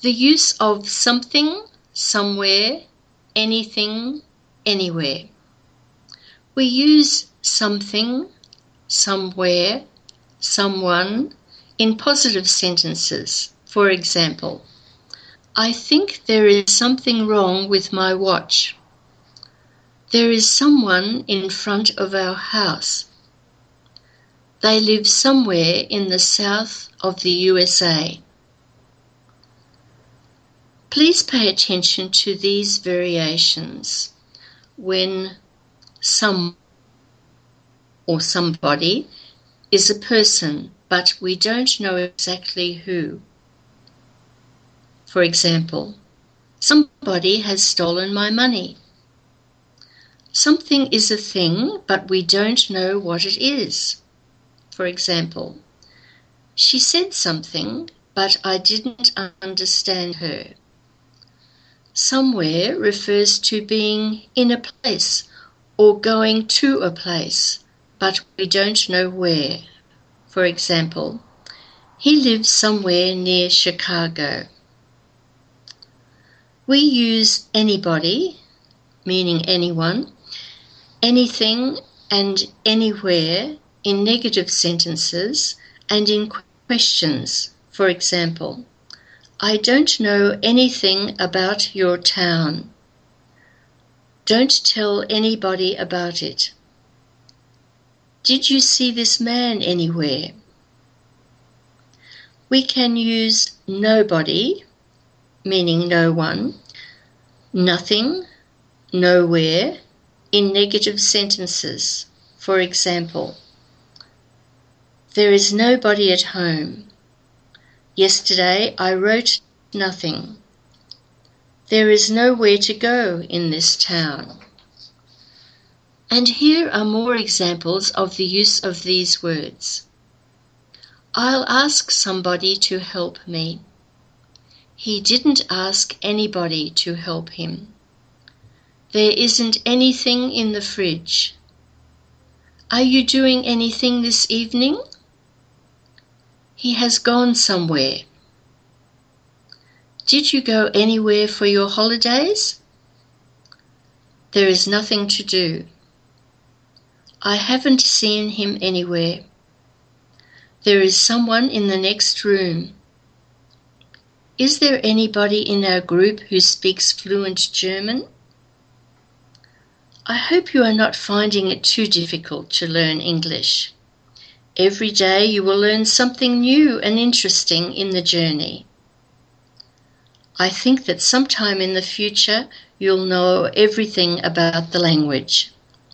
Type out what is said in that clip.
The use of something, somewhere, anything, anywhere. We use something, somewhere, someone in positive sentences. For example, I think there is something wrong with my watch. There is someone in front of our house. They live somewhere in the south of the USA. Please pay attention to these variations when some or somebody is a person, but we don't know exactly who. For example, somebody has stolen my money. Something is a thing, but we don't know what it is. For example, she said something, but I didn't understand her. Somewhere refers to being in a place or going to a place, but we don't know where. For example, he lives somewhere near Chicago. We use anybody, meaning anyone, anything, and anywhere in negative sentences and in questions. For example, I don't know anything about your town. Don't tell anybody about it. Did you see this man anywhere? We can use nobody, meaning no one, nothing, nowhere, in negative sentences. For example, there is nobody at home. Yesterday I wrote nothing. There is nowhere to go in this town. And here are more examples of the use of these words. I'll ask somebody to help me. He didn't ask anybody to help him. There isn't anything in the fridge. Are you doing anything this evening? He has gone somewhere. Did you go anywhere for your holidays? There is nothing to do. I haven't seen him anywhere. There is someone in the next room. Is there anybody in our group who speaks fluent German? I hope you are not finding it too difficult to learn English. Every day you will learn something new and interesting in the journey. I think that sometime in the future you'll know everything about the language.